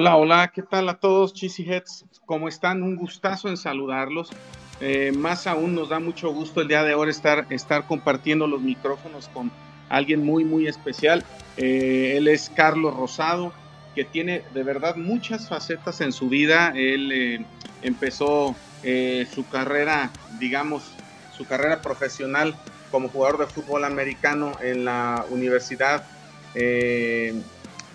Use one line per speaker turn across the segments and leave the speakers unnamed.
Hola, hola, ¿qué tal a todos, Cheesy Heads? ¿Cómo están? Un gustazo en saludarlos. Eh, más aún nos da mucho gusto el día de hoy estar, estar compartiendo los micrófonos con alguien muy, muy especial. Eh, él es Carlos Rosado, que tiene de verdad muchas facetas en su vida. Él eh, empezó su carrera, digamos, su carrera profesional como jugador de fútbol americano en la Universidad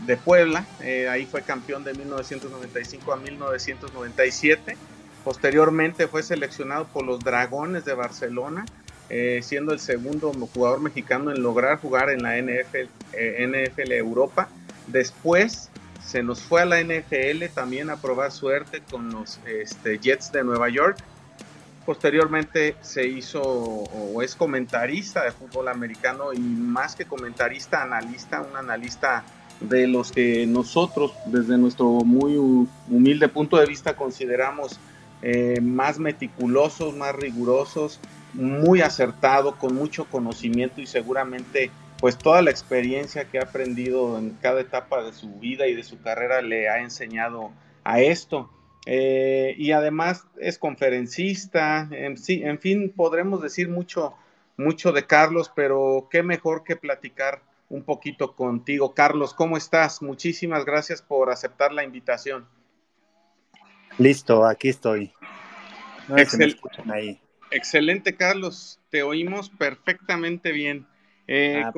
de Puebla, eh, ahí fue campeón de 1995 a 1997. Posteriormente fue seleccionado por los Dragones de Barcelona, eh, siendo el segundo jugador mexicano en lograr jugar en la NFL, eh, NFL Europa. Después se nos fue a la NFL también a probar suerte con los este, Jets de Nueva York. Posteriormente se hizo o es comentarista de fútbol americano y más que comentarista, analista, un analista de los que nosotros desde nuestro muy humilde punto de vista consideramos eh, más meticulosos, más rigurosos, muy acertado, con mucho conocimiento y seguramente pues toda la experiencia que ha aprendido en cada etapa de su vida y de su carrera le ha enseñado a esto. Eh, y además es conferencista, en, sí, en fin, podremos decir mucho, mucho de Carlos, pero qué mejor que platicar un poquito contigo. Carlos, ¿cómo estás? Muchísimas gracias por aceptar la invitación.
Listo, aquí estoy.
ahí. Excelente, Carlos. Te oímos perfectamente bien. Eh, ah,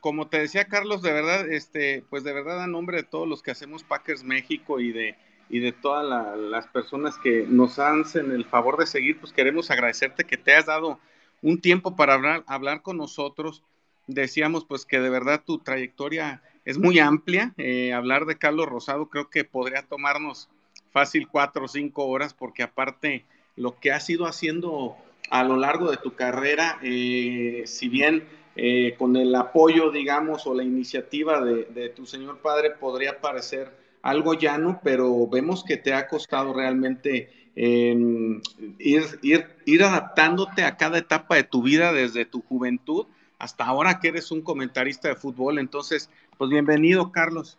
como te decía Carlos, de verdad, este, pues de verdad a nombre de todos los que hacemos Packers México y de y de todas las personas que nos hacen el favor de seguir, pues queremos agradecerte que te has dado un tiempo para hablar, hablar con nosotros decíamos pues que de verdad tu trayectoria es muy amplia. Eh, hablar de Carlos Rosado creo que podría tomarnos fácil cuatro o cinco horas porque aparte lo que has ido haciendo a lo largo de tu carrera, eh, si bien eh, con el apoyo, digamos, o la iniciativa de, tu señor padre podría parecer algo llano, pero vemos que te ha costado realmente em, ir, ir, ir adaptándote a cada etapa de tu vida desde tu juventud hasta ahora que eres un comentarista de fútbol. Entonces, pues bienvenido, Carlos.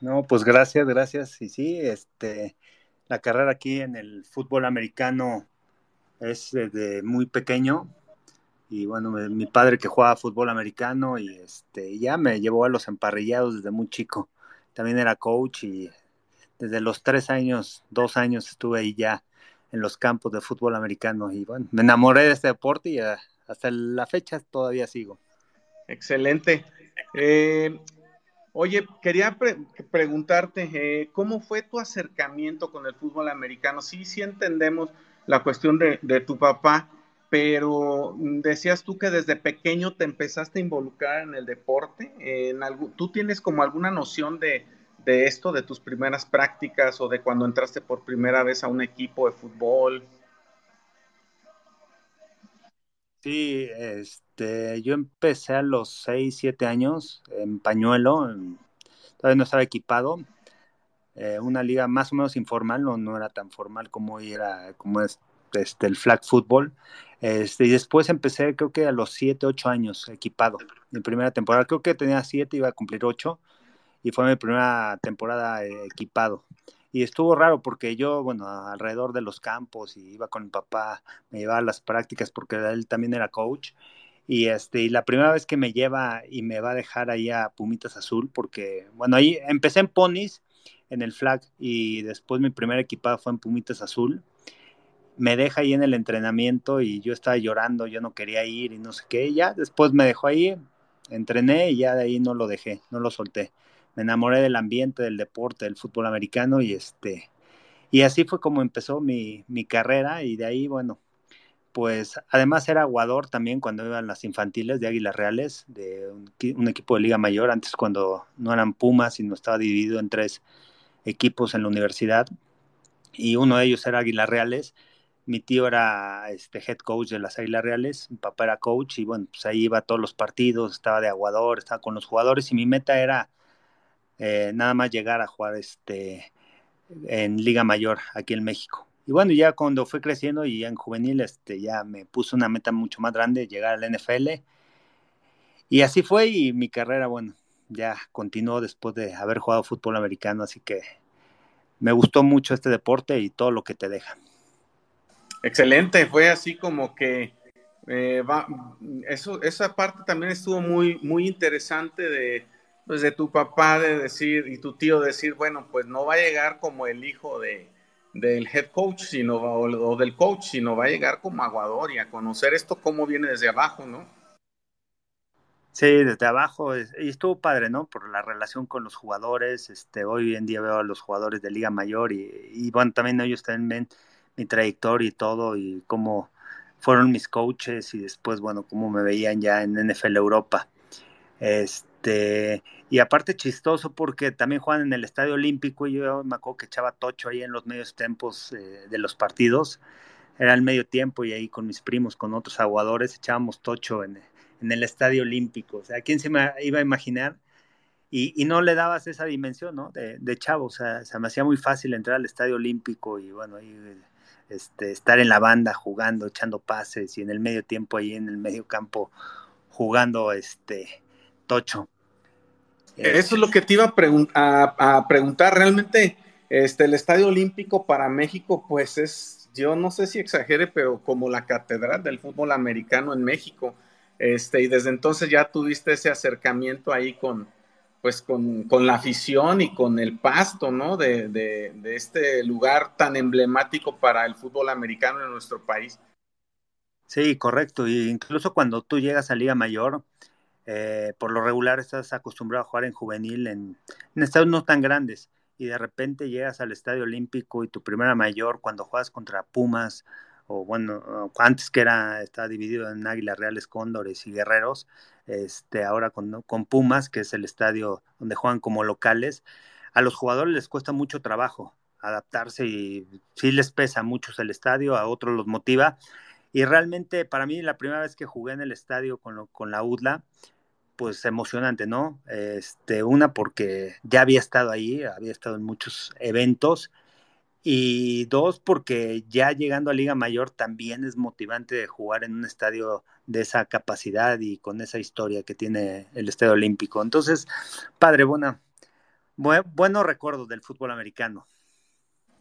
No, pues gracias, gracias. Y sí, este, la carrera aquí en el fútbol americano es desde muy pequeño. Y bueno, mi padre que jugaba fútbol americano y este, ya me llevó a los emparrillados desde muy chico. También era coach y desde los tres años, dos años estuve ahí ya en los campos de fútbol americano. Y bueno, me enamoré de este deporte y hasta la fecha todavía sigo.
Excelente. Eh, oye, quería preguntarte, eh, ¿cómo fue tu acercamiento con el fútbol americano? Sí, sí entendemos la cuestión de, tu papá, pero decías tú que desde pequeño te empezaste a involucrar en el deporte. En ¿Tú tienes como alguna noción de esto, de tus primeras prácticas o de cuando entraste por primera vez a un equipo de fútbol?
Sí, este, yo empecé a los 6, 7 años en pañuelo, todavía no estaba equipado, eh, una liga más o menos informal, no, no era tan formal como era, como es este, el flag football, este, y después empecé creo que a los 7, 8 años equipado, mi primera temporada, creo que tenía 7, iba a cumplir 8, y fue mi primera temporada eh, equipado y estuvo raro porque yo, bueno, alrededor de los campos y iba con mi papá, me llevaba a las prácticas porque él también era coach. Y, este, y la primera vez que me lleva y me va a dejar ahí a Pumitas Azul, porque, bueno, ahí empecé en Ponis, en el flag, y después mi primer equipado fue en Pumitas Azul. Me deja ahí en el entrenamiento y yo estaba llorando, yo no quería ir y no sé qué. Ya después me dejó ahí, entrené y ya de ahí no lo dejé, no lo solté me enamoré del ambiente, del deporte, del fútbol americano y este y así fue como empezó mi, carrera y de ahí, bueno, pues además era aguador también cuando iban las infantiles de Águilas Reales, de un, equipo de Liga Mayor, antes cuando no eran Pumas, sino estaba dividido en tres equipos en la universidad y uno de ellos era Águilas Reales. Mi tío era este head coach de las Águilas Reales, mi papá era coach y bueno, pues ahí iba a todos los partidos, estaba de aguador, estaba con los jugadores y mi meta era eh, nada más llegar a jugar este, en Liga Mayor aquí en México. Y bueno, ya cuando fue creciendo y en juvenil, este, ya me puso una meta mucho más grande, llegar al NFL. Y así fue y mi carrera, bueno, ya continuó después de haber jugado fútbol americano, así que me gustó mucho este deporte y todo lo que te deja.
Excelente, fue así como que eh, va, eso, esa parte también estuvo muy, muy interesante de, pues, de tu papá de decir y tu tío decir, bueno, pues no va a llegar como el hijo de, del head coach sino, o, del coach, sino va a llegar como aguador y a conocer esto cómo viene desde abajo, ¿no?
Sí, desde abajo, y estuvo padre, ¿no? Por la relación con los jugadores, este, hoy en día veo a los jugadores de Liga Mayor y, y bueno, también ellos también ven mi trayectoria y todo y cómo fueron mis coaches y después, bueno, cómo me veían ya en NFL Europa. Este, y aparte chistoso porque también juegan en el Estadio Olímpico y yo me acuerdo que echaba tocho ahí en los medios tiempos eh, de los partidos. Era el medio tiempo y ahí con mis primos, con otros aguadores, echábamos tocho en, en el Estadio Olímpico. O sea, ¿quién se me iba a imaginar? Y, y no le dabas esa dimensión, ¿no? De, de chavo, o sea, se me hacía muy fácil entrar al Estadio Olímpico y bueno, ahí este, estar en la banda jugando, echando pases y en el medio tiempo ahí en el medio campo jugando este tocho.
Eso es lo que te iba a, a, preguntar. Realmente, este, el Estadio Olímpico para México, pues es, yo no sé si exagere, pero como la catedral del fútbol americano en México. Este, y desde entonces ya tuviste ese acercamiento ahí con, pues con, la afición y con el pasto, ¿no? De, este lugar tan emblemático para el fútbol americano en nuestro país.
Sí, correcto. Y incluso cuando tú llegas a Liga Mayor, eh, por lo regular estás acostumbrado a jugar en juvenil, en, en estados no tan grandes, y de repente llegas al Estadio Olímpico y tu primera mayor, cuando juegas contra Pumas, o bueno, antes que era, estaba dividido en Águilas Reales, Cóndores y Guerreros, este, ahora con, con Pumas, que es el estadio donde juegan como locales, a los jugadores les cuesta mucho trabajo adaptarse y sí les pesa mucho el estadio, a otros los motiva. Y realmente para mí la primera vez que jugué en el estadio con, con la UDLA, pues emocionante, ¿no? Este, una porque ya había estado ahí, había estado en muchos eventos y dos, porque ya llegando a Liga Mayor también es motivante jugar en un estadio de esa capacidad y con esa historia que tiene el Estadio Olímpico. Entonces, padre, buena, buenos recuerdos del fútbol americano.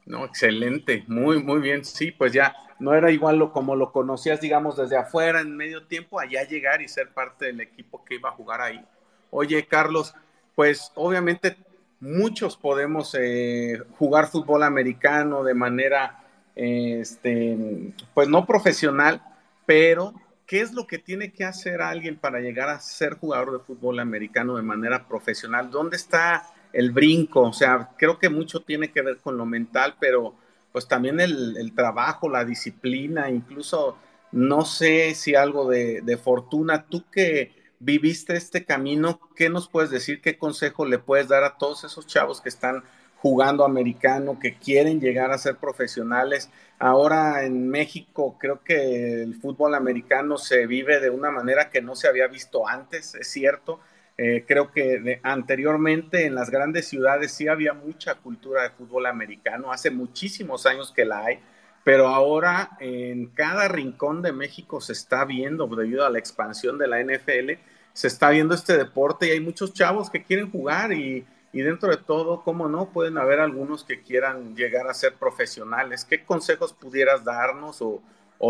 No, excelente, muy, muy bien. Sí, pues ya no era igual lo, como lo conocías, digamos, desde afuera en medio tiempo, allá llegar y ser parte del equipo que iba a jugar ahí. Oye, Carlos, pues obviamente muchos podemos eh, jugar fútbol americano de manera, este, pues no profesional, pero ¿qué es lo que tiene que hacer alguien para llegar a ser jugador de fútbol americano de manera profesional? ¿Dónde está el brinco? O sea, creo que mucho tiene que ver con lo mental, pero pues también el, trabajo, la disciplina, incluso no sé si algo de, de fortuna. Tú que viviste este camino, ¿qué nos puedes decir? ¿Qué consejo le puedes dar a todos esos chavos que están jugando americano, que quieren llegar a ser profesionales? Ahora en México creo que el fútbol americano se vive de una manera que no se había visto antes, es cierto. Eh, creo que anteriormente en las grandes ciudades sí había mucha cultura de fútbol americano, hace muchísimos años que la hay, pero ahora en cada rincón de México se está viendo, debido a la expansión de la NFL, se está viendo este deporte y hay muchos chavos que quieren jugar y, dentro de todo, ¿cómo no? Pueden haber algunos que quieran llegar a ser profesionales. ¿Qué consejos pudieras darnos o,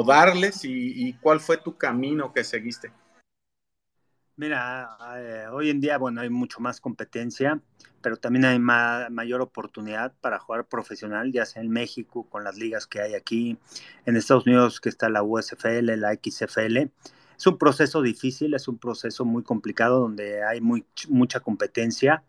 darles y, cuál fue tu camino que seguiste?
Mira, eh, hoy en día, bueno, hay mucho más competencia, pero también hay mayor oportunidad para jugar profesional, ya sea en México, con las ligas que hay aquí, en Estados Unidos, que está la USFL, la XFL. Es un proceso difícil, es un proceso muy complicado donde hay mucha competencia,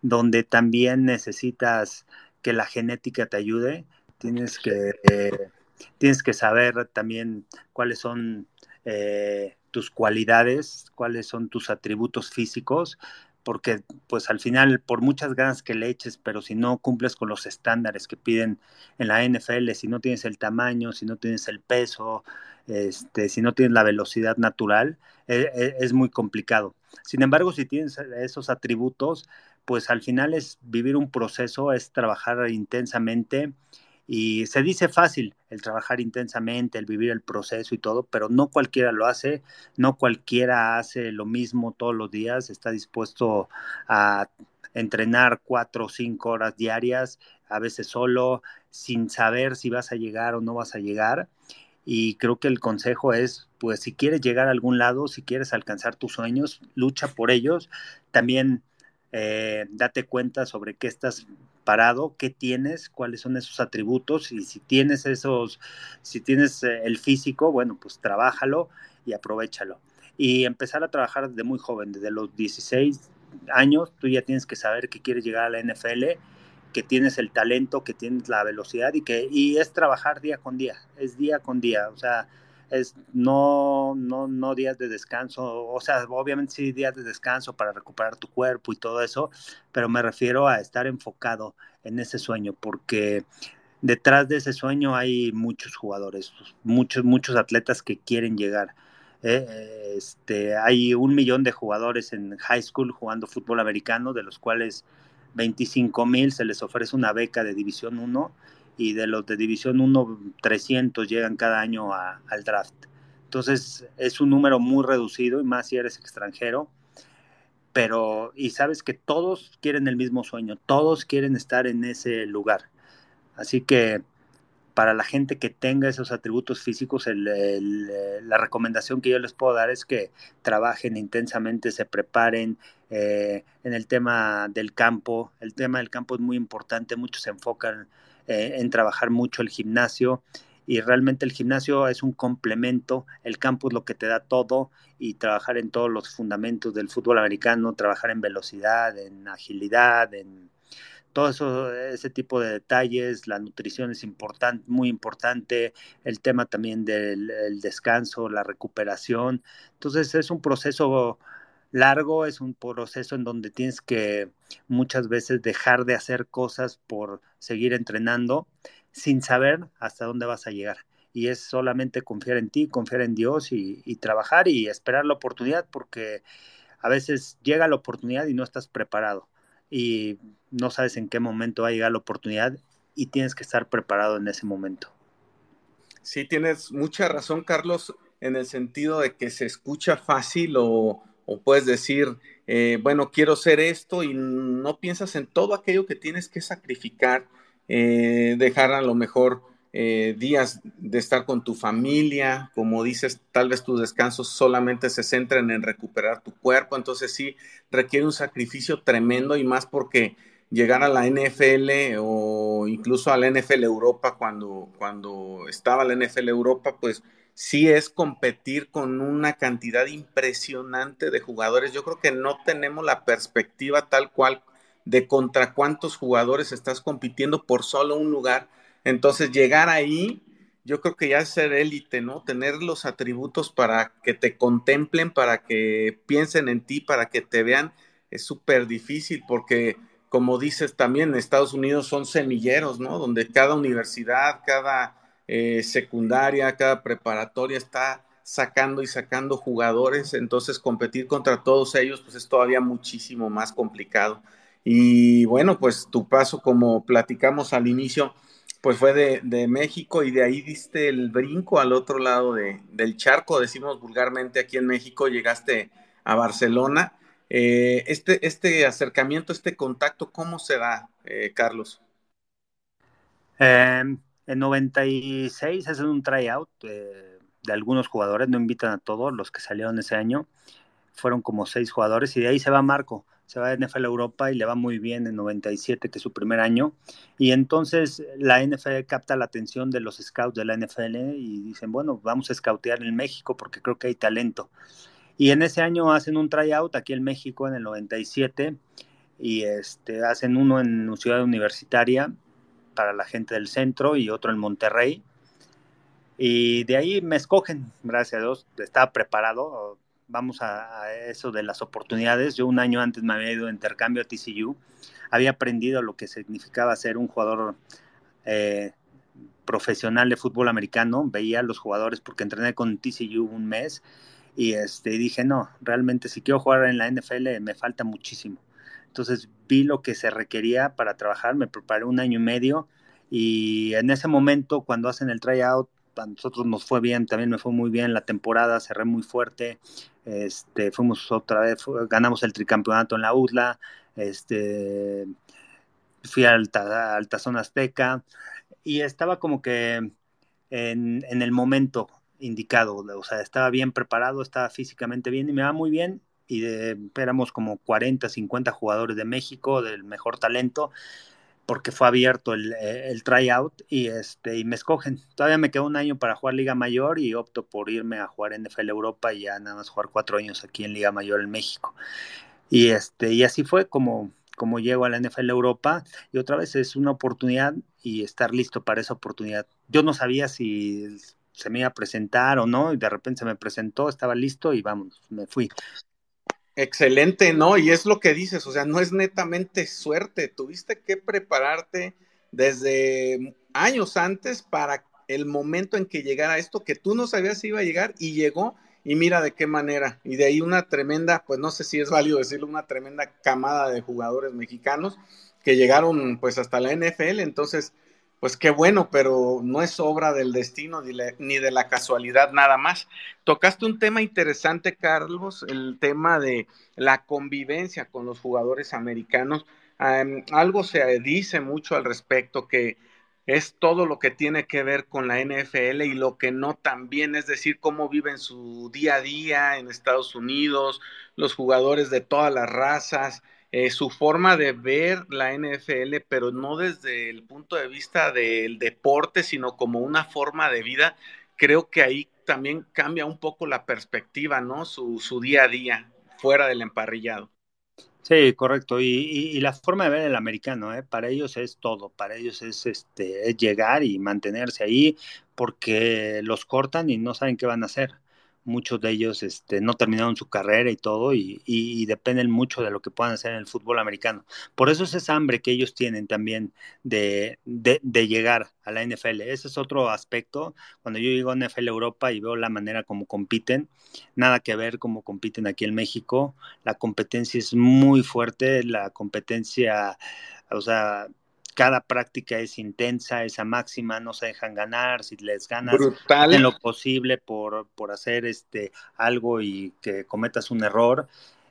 donde también necesitas que la genética te ayude, tienes que, eh, tienes que saber también cuáles son eh, tus cualidades, cuáles son tus atributos físicos, porque pues al final por muchas ganas que le eches, pero si no cumples con los estándares que piden en la NFL, si no tienes el tamaño, si no tienes el peso, este, si no tienes la velocidad natural, e, e, es muy complicado. Sin embargo, si tienes esos atributos, pues al final es vivir un proceso, es trabajar intensamente Y se dice fácil el trabajar intensamente, el vivir el proceso y todo, pero no cualquiera lo hace, no cualquiera hace lo mismo todos los días, está dispuesto a entrenar cuatro o cinco horas diarias, a veces solo, sin saber si vas a llegar o no vas a llegar. Y creo que el consejo es, pues si quieres llegar a algún lado, si quieres alcanzar tus sueños, lucha por ellos. También eh, date cuenta sobre qué estás parado, qué tienes, cuáles son esos atributos y si tienes esos, si tienes eh, el físico, bueno, pues trabájalo y aprovechalo. Y empezar a trabajar desde muy joven, desde los 16 años, tú ya tienes que saber que quieres llegar a la NFL, que tienes el talento, que tienes la velocidad y que y es trabajar día con día, es día con día, o sea, es no, no, no días de descanso, o sea, obviamente sí días de descanso para recuperar tu cuerpo y todo eso, pero me refiero a estar enfocado en ese sueño, porque detrás de ese sueño hay muchos jugadores, muchos, muchos atletas que quieren llegar. ¿eh? este, hay un millón de jugadores en high school jugando fútbol americano, de los cuales 25 mil se les ofrece una beca de División 1 y de los de División 1, 300 llegan cada año al draft. Entonces es un número muy reducido y más si eres extranjero. Pero, y sabes que todos quieren el mismo sueño, todos quieren estar en ese lugar. Así que para la gente que tenga esos atributos físicos, la recomendación que yo les puedo dar es que trabajen intensamente, se preparen eh, en el tema del campo. El tema del campo es muy importante, muchos se enfocan eh, en trabajar mucho el gimnasio y realmente el gimnasio es un complemento, el campo es lo que te da todo y trabajar en todos los fundamentos del fútbol americano, trabajar en velocidad, en agilidad, en todo eso, ese tipo de detalles, la nutrición es importante, muy importante, el tema también del descanso, la recuperación. Entonces es un proceso largo, es un proceso en donde tienes que muchas veces dejar de hacer cosas por seguir entrenando sin saber hasta dónde vas a llegar. Y es solamente confiar en ti, confiar en Dios y, trabajar y esperar la oportunidad porque a veces llega la oportunidad y no estás preparado y no sabes en qué momento va a llegar la oportunidad y tienes que estar preparado en ese momento.
Sí, tienes mucha razón, Carlos, en el sentido de que se escucha fácil o, o puedes decir, eh, bueno, quiero ser esto y no piensas en todo aquello que tienes que sacrificar, eh, dejar a lo mejor eh, días de estar con tu familia, como dices, tal vez tus descansos solamente se centren en recuperar tu cuerpo, entonces sí requiere un sacrificio tremendo y más porque llegar a la NFL o incluso a la NFL Europa cuando, cuando estaba la NFL Europa, pues sí es competir con una cantidad impresionante de jugadores. Yo creo que no tenemos la perspectiva tal cual de contra cuántos jugadores estás compitiendo por solo un lugar. Entonces, llegar ahí, yo creo que ya es ser élite, ¿no? Tener los atributos para que te contemplen, para que piensen en ti, para que te vean, es súper difícil porque, como dices también, Estados Unidos son semilleros, ¿no? Donde cada universidad, cada eh, secundaria, cada preparatoria está sacando y sacando jugadores, entonces competir contra todos ellos pues es todavía muchísimo más complicado. Y bueno, pues tu paso, como platicamos al inicio, pues fue de, México y de ahí diste el brinco al otro lado del charco, decimos vulgarmente aquí en México, llegaste a Barcelona. Eh, este, este acercamiento, este contacto, ¿cómo se da, eh, Carlos?
Em, en 96 hacen un tryout eh, de algunos jugadores, no invitan a todos los que salieron ese año, fueron como seis jugadores y de ahí se va Marco, se va a NFL Europa y le va muy bien en 97, que es su primer año, y entonces la NFL capta la atención de los scouts de la NFL y dicen, bueno, vamos a scoutear en México porque creo que hay talento. Y en ese año hacen un tryout aquí en México en el 97 y este, hacen uno en Ciudad Universitaria para la gente del centro y otro en Monterrey. Y de ahí me escogen, gracias a Dios, estaba preparado. Vamos a, eso de las oportunidades. Yo un año antes me había ido de intercambio a TCU. Había aprendido lo que significaba ser un jugador eh, profesional de fútbol americano. Veía a los jugadores porque entrené con TCU un mes y este, dije, no, realmente si quiero jugar en la NFL me falta muchísimo. Entonces vi lo que se requería para trabajar, me preparé un año y medio Y en ese momento, cuando hacen el tryout, a nosotros nos fue bien, también me fue muy bien la temporada, cerré muy fuerte, este, fuimos otra vez, ganamos el tricampeonato en la UDLA, este, fui al, al Tazón Azteca y estaba como que en, en, el momento indicado, o sea, estaba bien preparado, estaba físicamente bien y me va muy bien y de, éramos como 40, 50 jugadores de México, del mejor talento, porque fue abierto el, el, tryout y, este, y me escogen. Todavía me quedó un año para jugar Liga Mayor y opto por irme a jugar NFL Europa y ya nada más jugar cuatro años aquí en Liga Mayor en México. Y, este, y así fue como, como llego a la NFL Europa y otra vez es una oportunidad y estar listo para esa oportunidad. Yo no sabía si se me iba a presentar o no y de repente se me presentó, estaba listo y vamos, me fui.
Excelente, ¿no? Y es lo que dices, o sea, no es netamente suerte, tuviste que prepararte desde años antes para el momento en que llegara esto, que tú no sabías si iba a llegar y llegó y mira de qué manera. Y de ahí una tremenda, pues no sé si es válido decirlo, una tremenda camada de jugadores mexicanos que llegaron pues hasta la NFL, entonces pues qué bueno, pero no es obra del destino ni, de la casualidad nada más. Tocaste un tema interesante, Carlos, el tema de la convivencia con los jugadores americanos. algo se dice mucho al respecto que es todo lo que tiene que ver con la NFL y lo que no también, es decir, cómo viven su día a día en Estados Unidos, los jugadores de todas las razas, eh, su forma de ver la NFL, pero no desde el punto de vista del deporte, sino como una forma de vida, creo que ahí también cambia un poco la perspectiva, ¿no? Su, su día a día, fuera del emparrillado.
Sí, correcto. Y, y, la forma de ver el americano, ¿eh? para ellos es todo, para ellos es, este, es llegar y mantenerse ahí porque los cortan y no saben qué van a hacer muchos de ellos este, no terminaron su carrera y todo, y, dependen mucho de lo que puedan hacer en el fútbol americano. Por eso es esa hambre que ellos tienen también de, llegar a la NFL. Ese es otro aspecto. Cuando yo llego a NFL Europa y veo la manera como compiten, nada que ver cómo compiten aquí en México. La competencia es muy fuerte, la competencia, o sea, cada práctica es intensa, esa máxima, no se dejan ganar, si les ganas en lo posible por, por hacer este algo y que cometas un error.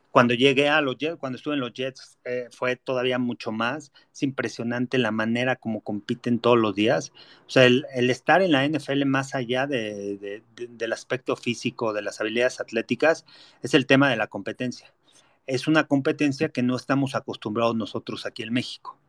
Cuando llegué a los Jets, cuando estuve en los Jets, eh, fue todavía mucho más. Es impresionante la manera como compiten todos los días. O sea, el, estar en la NFL más allá de, del aspecto físico, de las habilidades atléticas, es el tema de la competencia. Es una competencia que no estamos acostumbrados nosotros aquí en México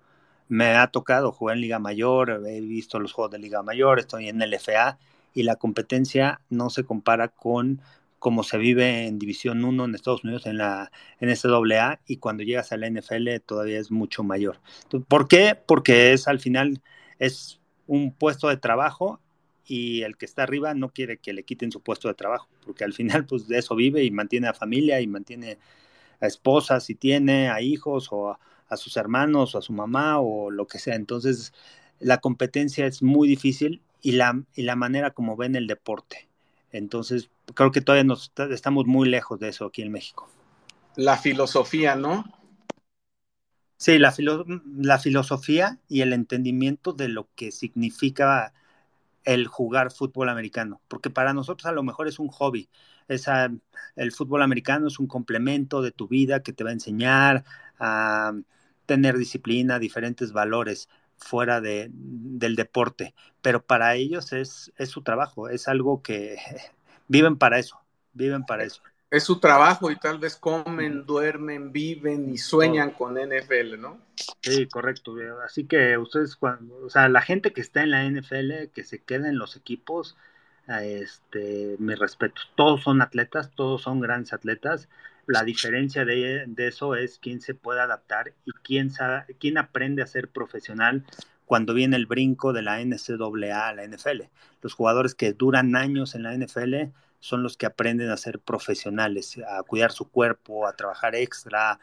me ha tocado jugar en Liga Mayor, he visto los juegos de Liga Mayor, estoy en el FA y la competencia no se compara con cómo se vive en División 1 en Estados Unidos, en la NCAA, y cuando llegas a la NFL todavía es mucho mayor. ¿Por qué? Porque es al final, es un puesto de trabajo y el que está arriba no quiere que le quiten su puesto de trabajo, porque al final pues de eso vive y mantiene a familia y mantiene a esposas si tiene, a hijos o a, a sus hermanos o a su mamá o lo que sea. Entonces, la competencia es muy difícil y la, y la manera como ven el deporte. Entonces, creo que todavía nos estamos muy lejos de eso aquí en México.
La filosofía, ¿no?
Sí, la, la filosofía y el entendimiento de lo que significa el jugar fútbol americano, porque para nosotros a lo mejor es un hobby, esa, el fútbol americano es un complemento de tu vida que te va a enseñar a tener disciplina, diferentes valores fuera de, del deporte, pero para ellos es, es su trabajo, es algo que viven para eso, viven para eso.
Es su trabajo y tal vez comen, duermen, viven y sueñan con NFL, ¿no?
Sí, correcto. Así que ustedes, cuando, o sea, la gente que está en la NFL, que se queda en los equipos, este, mis respetos. Todos son atletas, todos son grandes atletas. La diferencia de, eso es quién se puede adaptar y quién, sabe, quién aprende a ser profesional cuando viene el brinco de la NCAA a la NFL. Los jugadores que duran años en la NFL son los que aprenden a ser profesionales, a cuidar su cuerpo, a trabajar extra,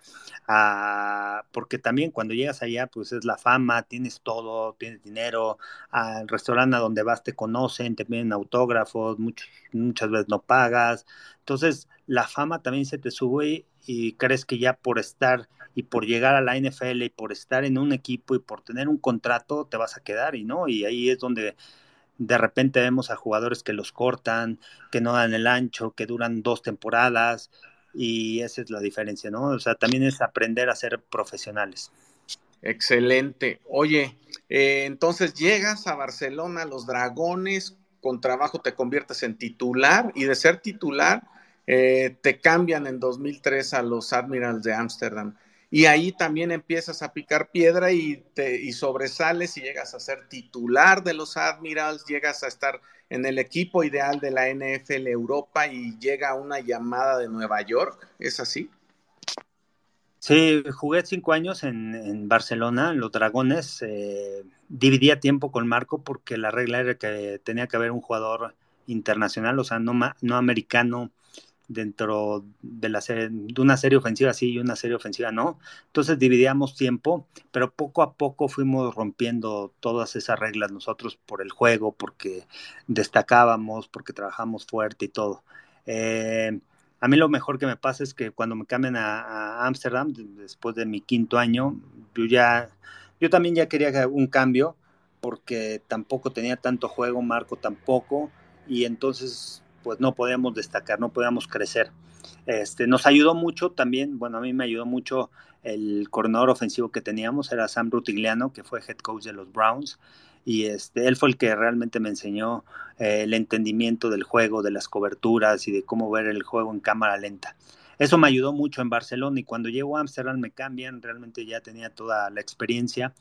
a... porque también cuando llegas allá, pues es la fama, tienes todo, tienes dinero, al restaurante donde vas te conocen, te piden autógrafos, muchas veces no pagas, entonces la fama también se te sube y crees que ya por estar y por llegar a la NFL y por estar en un equipo y por tener un contrato te vas a quedar y no, y ahí es donde de repente vemos a jugadores que los cortan, que no dan el ancho, que duran dos temporadas y esa es la diferencia, ¿no? O sea, también es aprender a ser profesionales.
Excelente. Oye, eh, entonces llegas a Barcelona, los Dragones, con trabajo te conviertes en titular y de ser titular eh, te cambian en 2003 a los Admirals de Ámsterdam y ahí también empiezas a picar piedra y, te, y sobresales y llegas a ser titular de los Admirals, llegas a estar en el equipo ideal de la NFL Europa y llega una llamada de Nueva York, ¿es así?
Sí, jugué cinco años en, Barcelona, en los Dragones. Eh, dividía tiempo con Marco porque la regla era que tenía que haber un jugador internacional, o sea, no, no americano dentro de, la serie, de una serie ofensiva sí y una serie ofensiva no. Entonces dividíamos tiempo, pero poco a poco fuimos rompiendo todas esas reglas nosotros por el juego, porque destacábamos, porque trabajamos fuerte y todo. Eh, a mí lo mejor que me pasa es que cuando me cambian a Ámsterdam, después de mi quinto año, yo ya, yo también ya quería un cambio, porque tampoco tenía tanto juego, Marco tampoco, y entonces pues no podíamos destacar, no podíamos crecer. Este, nos ayudó mucho también, bueno, a mí me ayudó mucho el coordinador ofensivo que teníamos, era Sam Rutigliano, que fue head coach de los Browns, y este, él fue el que realmente me enseñó eh, el entendimiento del juego, de las coberturas y de cómo ver el juego en cámara lenta. Eso me ayudó mucho en Barcelona y cuando llego a Amsterdam me cambian, realmente ya tenía toda la experiencia,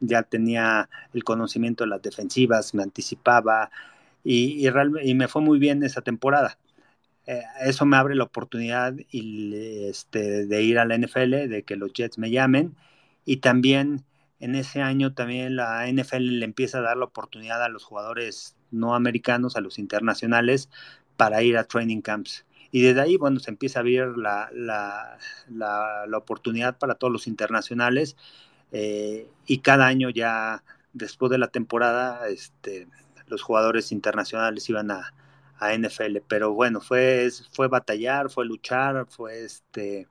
ya tenía el conocimiento de las defensivas, me anticipaba, y, y, me fue muy bien esa temporada. Eh, eso me abre la oportunidad y, este, de ir a la NFL, de que los Jets me llamen y también en ese año también la NFL le empieza a dar la oportunidad a los jugadores no americanos, a los internacionales, para ir a training camps. Y desde ahí, bueno, se empieza a abrir la, la, la, oportunidad para todos los internacionales eh, y cada año ya después de la temporada, este, los jugadores internacionales iban a, NFL, pero bueno, fue, fue batallar, fue luchar, fue este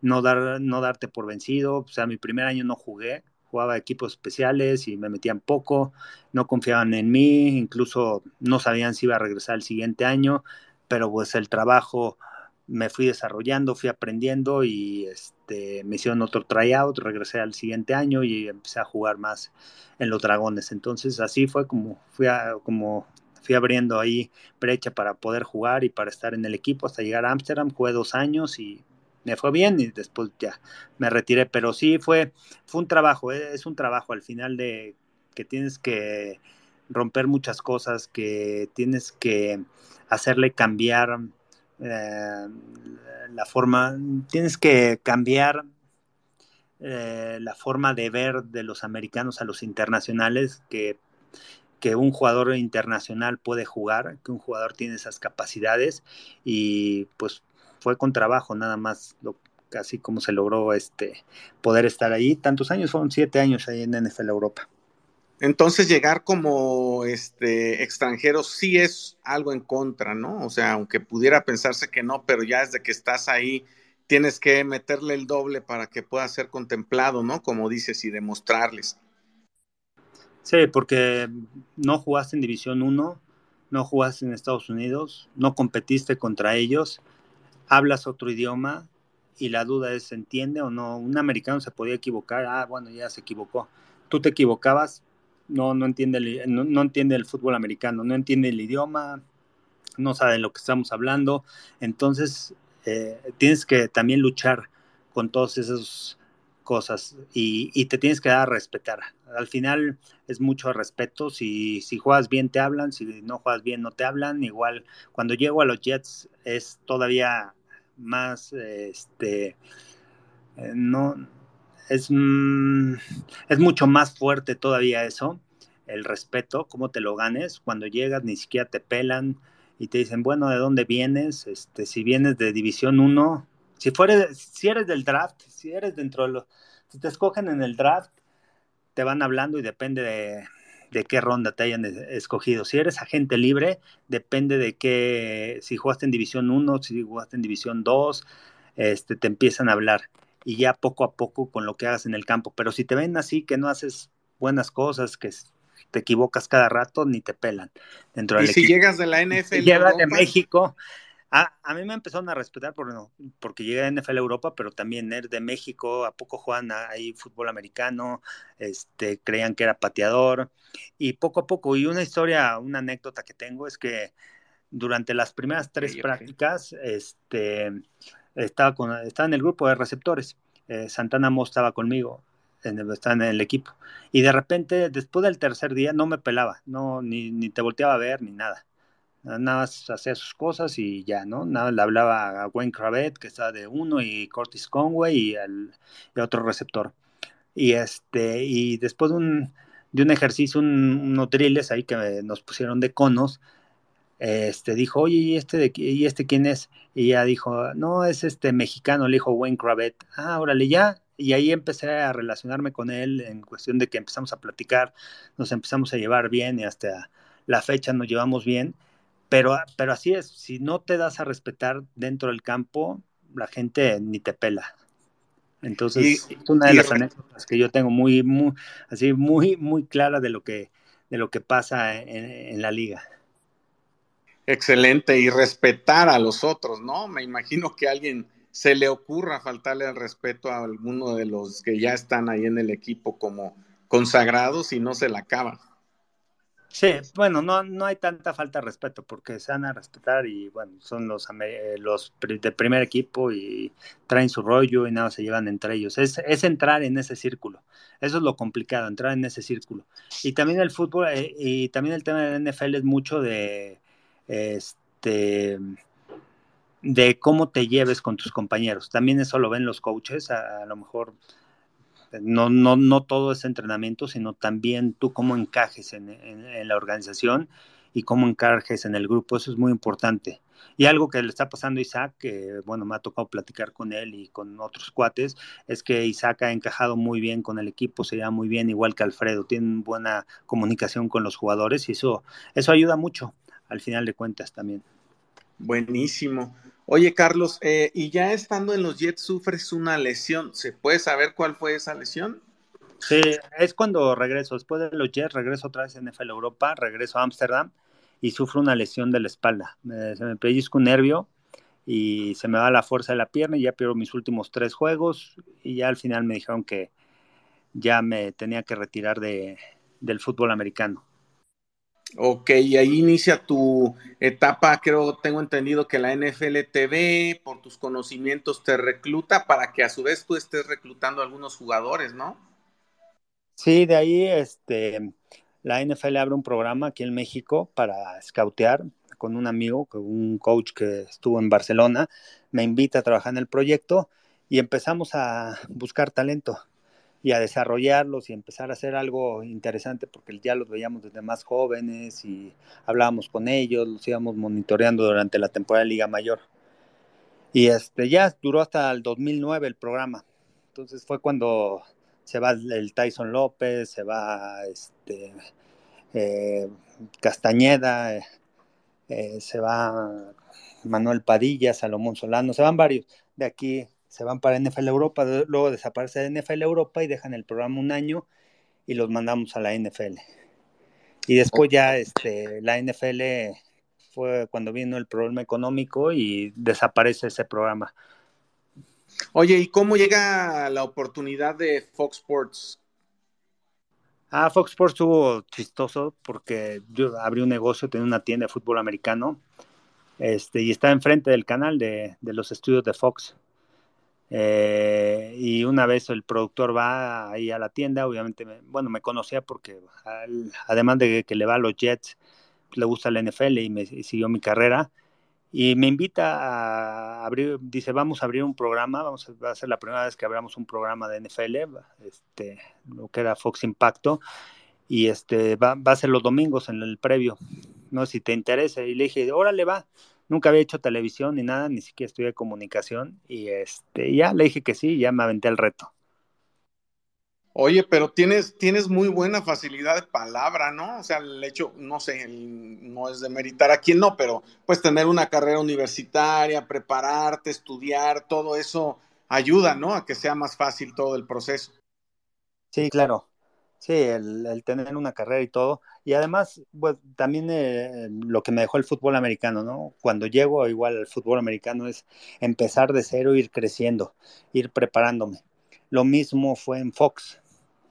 no dar, no darte por vencido. O sea, mi primer año no jugué, jugaba equipos especiales y me metían poco, no confiaban en mí, incluso no sabían si iba a regresar el siguiente año, pero pues el trabajo me fui desarrollando, fui aprendiendo y este, me hicieron otro tryout, regresé al siguiente año y empecé a jugar más en los dragones. Entonces así fue como fui, como fui abriendo ahí brecha para poder jugar y para estar en el equipo hasta llegar a Ámsterdam. Jugué dos años y me fue bien y después ya me retiré. Pero sí fue, fue un trabajo, eh, es un trabajo al final de que tienes que romper muchas cosas, que tienes que hacerle cambiar eh, la forma, tienes que cambiar eh, la forma de ver de los americanos a los internacionales, que, que un jugador internacional puede jugar, que un jugador tiene esas capacidades y pues fue con trabajo nada más lo, casi como se logró este poder estar ahí. Tantos años fueron siete años ahí en NFL Europa
entonces llegar como este extranjero sí es algo en contra, ¿no? O sea, aunque pudiera pensarse que no, pero ya desde que estás ahí tienes que meterle el doble para que pueda ser contemplado, ¿no? Como dices, y demostrarles.
Sí, porque no jugaste en División 1, no jugaste en Estados Unidos, no competiste contra ellos, hablas otro idioma y la duda es, ¿se entiende o no? Un americano se podía equivocar, ah, bueno, ya se equivocó. Tú te equivocabas, no, no, entiende el, no, entiende el fútbol americano, no entiende el idioma, no sabe lo que estamos hablando. Entonces, eh, tienes que también luchar con todas esas cosas y, te tienes que dar a respetar. Al final es mucho respeto. Si, si juegas bien, te hablan. Si no juegas bien, no te hablan. Igual, cuando llego a los Jets es todavía más, este, eh, no es, mm, es mucho más fuerte todavía eso, el respeto, cómo te lo ganes, cuando llegas ni siquiera te pelan, y te dicen, bueno, ¿de dónde vienes? Este, si vienes de División 1, si, fueres, si eres del draft, si eres dentro de los, si te escogen en el draft, te van hablando y depende de, de qué ronda te hayan escogido. Si eres agente libre, depende de qué, si jugaste en División 1, si jugaste en División 2, este, te empiezan a hablar y ya poco a poco con lo que hagas en el campo. Pero si te ven así, que no haces buenas cosas, que te equivocas cada rato, ni te pelan.
Dentro y si llegas de la NFL. Si
llegas de México, a, a, mí me empezaron a respetar por, no, porque llegué a NFL Europa, pero también er de México, ¿a poco juegan ahí fútbol americano? Este, creían que era pateador. Y poco a poco, y una historia, una anécdota que tengo es que durante las primeras tres prácticas, este, estaba, con, estaba en el grupo de receptores. Eh, Santana Mo estaba conmigo, en estaba en el equipo. Y de repente, después del tercer día, no me pelaba, no, ni, ni te volteaba a ver, ni nada nada más hacía sus cosas y ya, ¿no? Nada, le hablaba a Wayne Cravet, que estaba de uno, y Curtis Conway y, el, otro receptor. Y este, y después de un, de un ejercicio, unos drills ahí que nos pusieron de conos, este dijo, oye, ¿y este, de, ¿y este quién es? Y ya dijo, no, es este mexicano, le dijo Wayne Cravet. Ah, órale, ya. Y ahí empecé a relacionarme con él en cuestión de que empezamos a platicar, nos empezamos a llevar bien y hasta la fecha nos llevamos bien pero, pero así es, si no te das a respetar dentro del campo, la gente ni te pela. Entonces, es una de las anécdotas que yo tengo muy, muy, así, muy, muy clara de lo que, de lo que pasa en, la liga.
Excelente, y respetar a los otros, ¿no? Me imagino que a alguien se le ocurra faltarle el respeto a alguno de los que ya están ahí en el equipo como consagrados y no se la acaban.
Sí, bueno, no, no hay tanta falta de respeto porque se van a respetar y bueno, son los, eh, los de primer equipo y traen su rollo y nada, se llevan entre ellos. Es, es entrar en ese círculo. Eso es lo complicado, entrar en ese círculo. Y también el fútbol eh, y también el tema del NFL es mucho de este de cómo te lleves con tus compañeros. También eso lo ven los coaches, a lo mejor no, no, no todo es entrenamiento, sino también tú cómo encajes en, la organización y cómo encajes en el grupo. Eso es muy importante. Y algo que le está pasando a Isaac, que bueno, me ha tocado platicar con él y con otros cuates, es que Isaac ha encajado muy bien con el equipo, se lleva muy bien, igual que Alfredo, tienen buena comunicación con los jugadores y eso, eso ayuda mucho al final de cuentas también.
Buenísimo. Oye, Carlos, eh, y ya estando en los Jets sufres una lesión. ¿Se puede saber cuál fue esa lesión?
Sí, es cuando regreso. Después de los Jets, regreso otra vez en NFL Europa, regreso a Ámsterdam y sufro una lesión de la espalda. se me pellizco un nervio y se me va la fuerza de la pierna y ya pierdo mis últimos tres juegos y ya al final me dijeron que ya me tenía que retirar de, del fútbol americano.
Ok, y ahí inicia tu etapa, creo, tengo entendido que la NFL TV, por tus conocimientos, te recluta para que a su vez tú estés reclutando a algunos jugadores, ¿no?
Sí, de ahí este, la NFL abre un programa aquí en México para scoutear con un amigo, un coach que estuvo en Barcelona, me invita a trabajar en el proyecto y empezamos a buscar talento y a desarrollarlos y empezar a hacer algo interesante porque ya los veíamos desde más jóvenes y hablábamos con ellos, los íbamos monitoreando durante la temporada de Liga Mayor. Y este ya duró hasta el 2009 el programa. Entonces fue cuando se va el Tyson López, se va este eh, Castañeda, eh, se va Manuel Padilla, Salomón Solano, se van varios de aquí se van para NFL Europa, luego desaparece de NFL Europa y dejan el programa un año y los mandamos a la NFL. Y después ya este, la NFL fue cuando vino el problema económico y desaparece ese programa.
Oye, ¿y cómo llega la oportunidad de Fox Sports?
Ah, Fox Sports estuvo chistoso porque yo abrí un negocio, tenía una tienda de fútbol americano este, y está enfrente del canal de, de los estudios de Fox. Eh, y una vez el productor va ahí a la tienda, obviamente, bueno, me conocía porque además de que le va a los Jets, le gusta la NFL y me siguió mi carrera. Y me invita a abrir, dice, vamos a abrir un programa, vamos a, va a ser la primera vez que abramos un programa de NFL, este, lo que era Fox Impacto, y este, va, va a ser los domingos en el previo. no si te interesa. Y le dije, órale, va. Nunca había hecho televisión ni nada, ni siquiera estudié comunicación. Y este, ya le dije que sí, ya me aventé el reto.
Oye, pero tienes, tienes muy buena facilidad de palabra, ¿no? O sea, el hecho, no sé, no es de meritar a quien no, pero pues tener una carrera universitaria, prepararte, estudiar, todo eso ayuda, ¿no? A que sea más fácil todo el proceso.
Sí, claro. Sí, el, tener una carrera y todo. Y además, pues también eh, lo que me dejó el fútbol americano, ¿no? Cuando llego igual al fútbol americano es empezar de cero, ir creciendo, ir preparándome. Lo mismo fue en Fox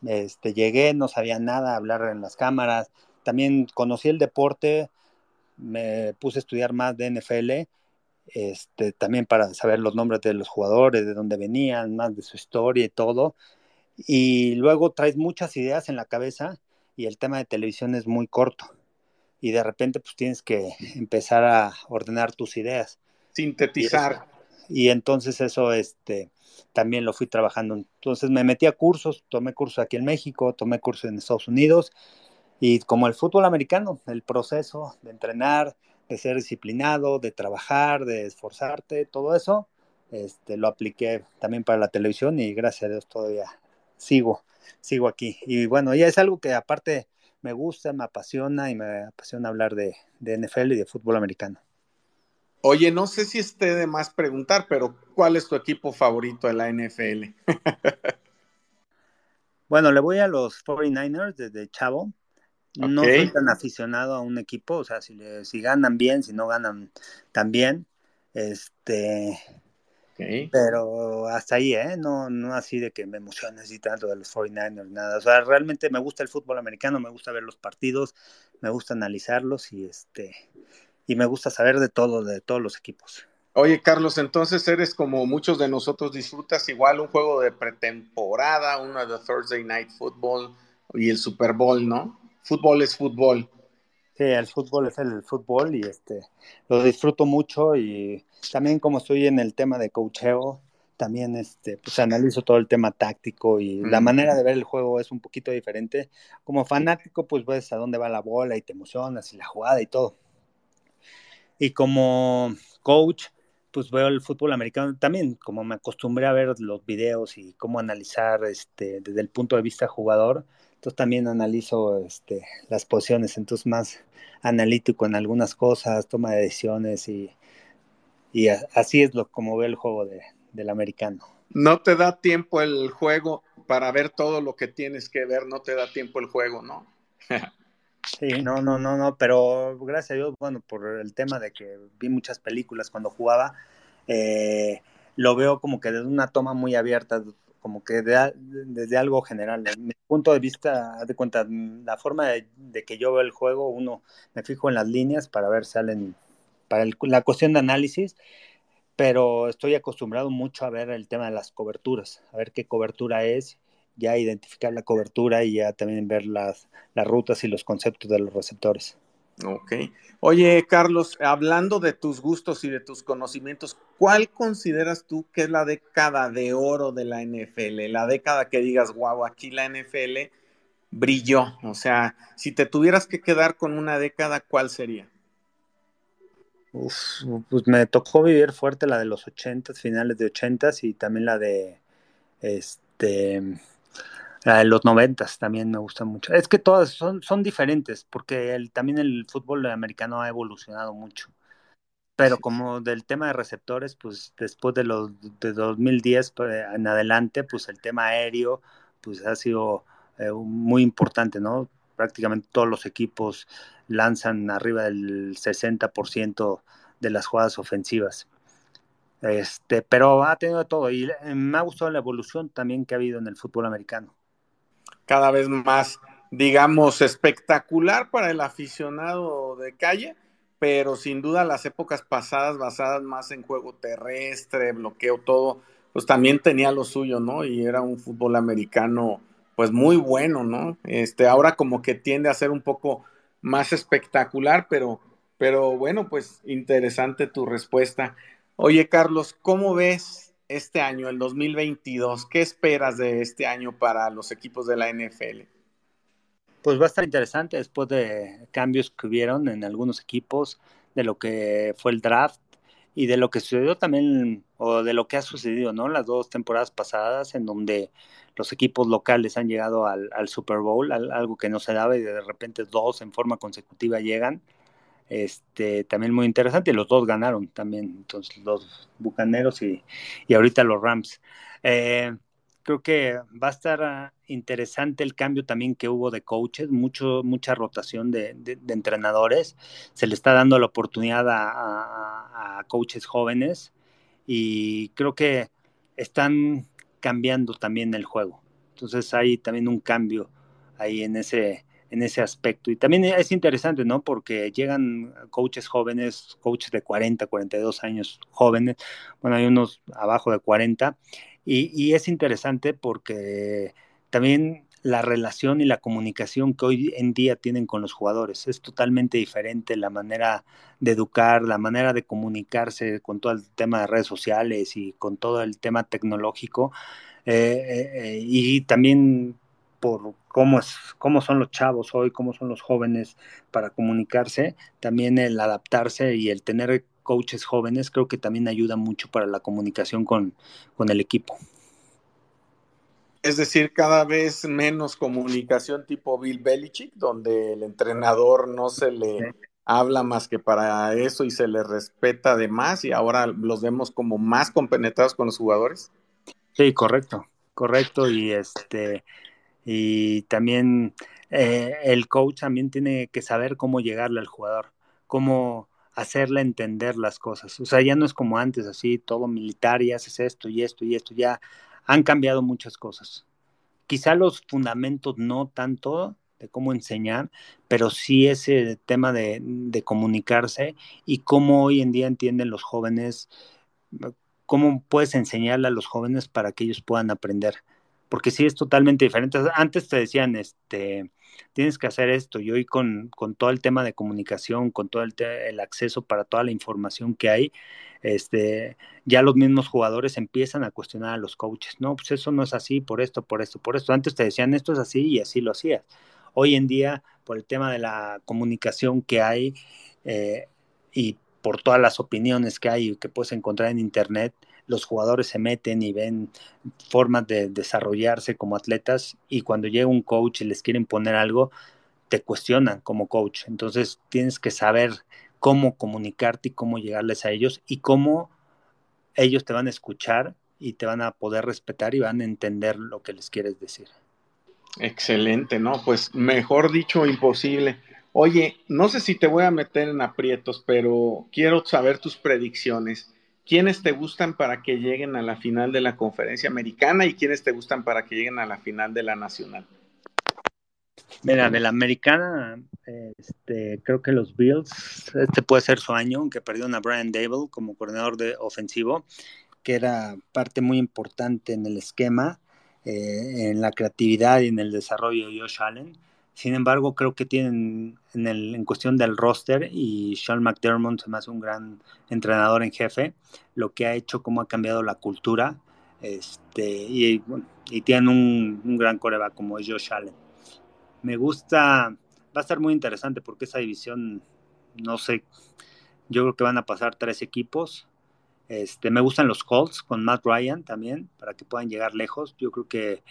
este, llegué, no sabía nada, hablar en las cámaras. También conocí el deporte, me puse a estudiar más de NFL, este, también para saber los nombres de los jugadores, de dónde venían, más de su historia y todo. Y luego traes muchas ideas en la cabeza y el tema de televisión es muy corto. Y de repente pues tienes que empezar a ordenar tus ideas.
Sintetizar.
Y, y entonces eso, este, también lo fui trabajando. Entonces me metí a cursos, tomé cursos aquí en México, tomé cursos en Estados Unidos y como el fútbol americano, el proceso de entrenar, de ser disciplinado, de trabajar, de esforzarte, todo eso, este, lo apliqué también para la televisión y gracias a Dios todavía sigo, sigo aquí. Y bueno, ya es algo que aparte me gusta, me apasiona y me apasiona hablar de, de NFL y de fútbol americano.
Oye, no sé si esté de más preguntar, pero ¿cuál es tu equipo favorito de la NFL?
bueno, le voy a los 49ers desde Chavo. No soy tan aficionado a un equipo, o sea, si, si ganan bien, si no ganan también. Este. Pero hasta ahí, ¿eh? No, no así de que me emociones y tanto de los 49ers, nada. O sea, realmente me gusta el fútbol americano, me gusta ver los partidos, me gusta analizarlos y este y me gusta saber de todo, de todos los equipos.
Oye, Carlos, entonces eres como muchos de nosotros disfrutas igual un juego de pretemporada, uno de Thursday Night Football y el Super Bowl, ¿no? Fútbol es fútbol.
Sí, el fútbol es el fútbol y este lo disfruto mucho y también como estoy en el tema de coacheo, también este pues analizo todo el tema táctico y la manera de ver el juego es un poquito diferente. Como fanático, pues ves a dónde va la bola y te emocionas y la jugada y todo. Y como coach, pues veo el fútbol americano también, como me acostumbré a ver los videos y cómo analizar este, desde el punto de vista jugador, entonces también analizo este, las posiciones, entonces más analítico en algunas cosas, toma de decisiones y, y así es lo como veo el juego de, del americano.
No te da tiempo el juego para ver todo lo que tienes que ver, no te da tiempo el juego, ¿no?
Sí, no, no, no, no, pero gracias a Dios, bueno, por el tema de que vi muchas películas cuando jugaba, eh, lo veo como que desde una toma muy abierta, como que desde algo general. En mi punto de vista, de cuenta, la forma de, que yo veo el juego, uno me fijo en las líneas para ver si salen, para la cuestión de análisis, pero estoy acostumbrado mucho a ver el tema de las coberturas, a ver qué cobertura es ya identificar la cobertura y ya también ver las, las rutas y los conceptos de los receptores.
Ok. Oye, Carlos, hablando de tus gustos y de tus conocimientos, ¿cuál consideras tú que es la década de oro de la NFL? La década que digas, wow, aquí la NFL brilló. O sea, si te tuvieras que quedar con una década, ¿cuál sería?
Uf, pues me tocó vivir fuerte la de los ochentas, finales de ochentas y también la de este los noventas también me gusta mucho. Es que todas son, son diferentes, porque el, también el fútbol americano ha evolucionado mucho. Pero como del tema de receptores, pues después de los de 2010 pues, en adelante, pues el tema aéreo pues ha sido eh, muy importante, ¿no? Prácticamente todos los equipos lanzan arriba del 60% de las jugadas ofensivas. Este, pero ha tenido todo y eh, me ha gustado la evolución también que ha habido en el fútbol americano
cada vez más, digamos, espectacular para el aficionado de calle, pero sin duda las épocas pasadas basadas más en juego terrestre, bloqueo, todo, pues también tenía lo suyo, ¿no? Y era un fútbol americano, pues muy bueno, ¿no? Este, ahora como que tiende a ser un poco más espectacular, pero, pero bueno, pues interesante tu respuesta. Oye, Carlos, ¿cómo ves este año, el 2022? ¿Qué esperas de este año para los equipos de la NFL?
Pues va a estar interesante después de cambios que hubieron en algunos equipos, de lo que fue el draft y de lo que sucedió también, o de lo que ha sucedido, ¿no? Las dos temporadas pasadas, en donde los equipos locales han llegado al, Super Bowl, algo que no se daba y de repente dos en forma consecutiva llegan. Este, también muy interesante, los dos ganaron también, entonces los Bucaneros y, y ahorita los Rams. Eh, creo que va a estar ah, interesante el cambio también que hubo de coaches, mucho, mucha rotación de, entrenadores. Se le está dando la oportunidad a, coaches jóvenes y creo que están cambiando también el juego. Entonces hay también un cambio ahí en ese, en ese aspecto. Y también es interesante, ¿no? Porque llegan coaches jóvenes, coaches de 40, 42 años jóvenes, bueno, hay unos abajo de 40, y, es interesante porque también la relación y la comunicación que hoy en día tienen con los jugadores. Es totalmente diferente la manera de educar, la manera de comunicarse con todo el tema de redes sociales y con todo el tema tecnológico. Eh, eh, eh, y también por cómo, es, cómo son los chavos hoy, cómo son los jóvenes para comunicarse, también el adaptarse y el tener coaches jóvenes, creo que también ayuda mucho para la comunicación con, el equipo.
Es decir, cada vez menos comunicación tipo Bill Belichick, donde el entrenador no se le habla más que para eso y se le respeta de más y ahora los vemos como más compenetrados con los jugadores.
Sí, correcto, correcto y este y también eh, el coach también tiene que saber cómo llegarle al jugador, cómo hacerle entender las cosas. O sea, ya no es como antes, así, todo militar y haces esto y esto y esto, ya han cambiado muchas cosas. Quizá los fundamentos no tanto de cómo enseñar, pero sí ese tema de, comunicarse y cómo hoy en día entienden los jóvenes, cómo puedes enseñarle a los jóvenes para que ellos puedan aprender. Porque sí es totalmente diferente. Antes te decían, este, tienes que hacer esto. Y hoy con, con todo el tema de comunicación, con todo el, el, acceso para toda la información que hay, este, ya los mismos jugadores empiezan a cuestionar a los coaches. No, pues eso no es así, por esto, por esto, por esto. Antes te decían esto es así y así lo hacías. Hoy en día, por el tema de la comunicación que hay eh, y por todas las opiniones que hay que puedes encontrar en Internet, los jugadores se meten y ven formas de desarrollarse como atletas y cuando llega un coach y les quieren poner algo, te cuestionan como coach. Entonces tienes que saber cómo comunicarte y cómo llegarles a ellos y cómo ellos te van a escuchar y te van a poder respetar y van a entender lo que les quieres decir.
Excelente, ¿no? Pues mejor dicho, imposible. Oye, no sé si te voy a meter en aprietos, pero quiero saber tus predicciones. ¿Quiénes te gustan para que lleguen a la final de la conferencia americana y quiénes te gustan para que lleguen a la final de la nacional?
Mira, de la americana, este, creo que los Bills, este puede ser su año, aunque perdieron a Brian Dable como coordinador de ofensivo, que era parte muy importante en el esquema, eh, en la creatividad y en el desarrollo de Josh Allen sin embargo, creo que tienen en, el, cuestión del roster y Sean McDermott se me hace un gran entrenador en jefe, lo que ha hecho, cómo ha cambiado la cultura, este, y, y tienen un, un gran coreback como es Josh Allen. Me gusta, va a estar muy interesante porque esa división, no sé, yo creo que van a pasar tres equipos. Este, me gustan los Colts con Matt Ryan también, para que puedan llegar lejos. Yo creo que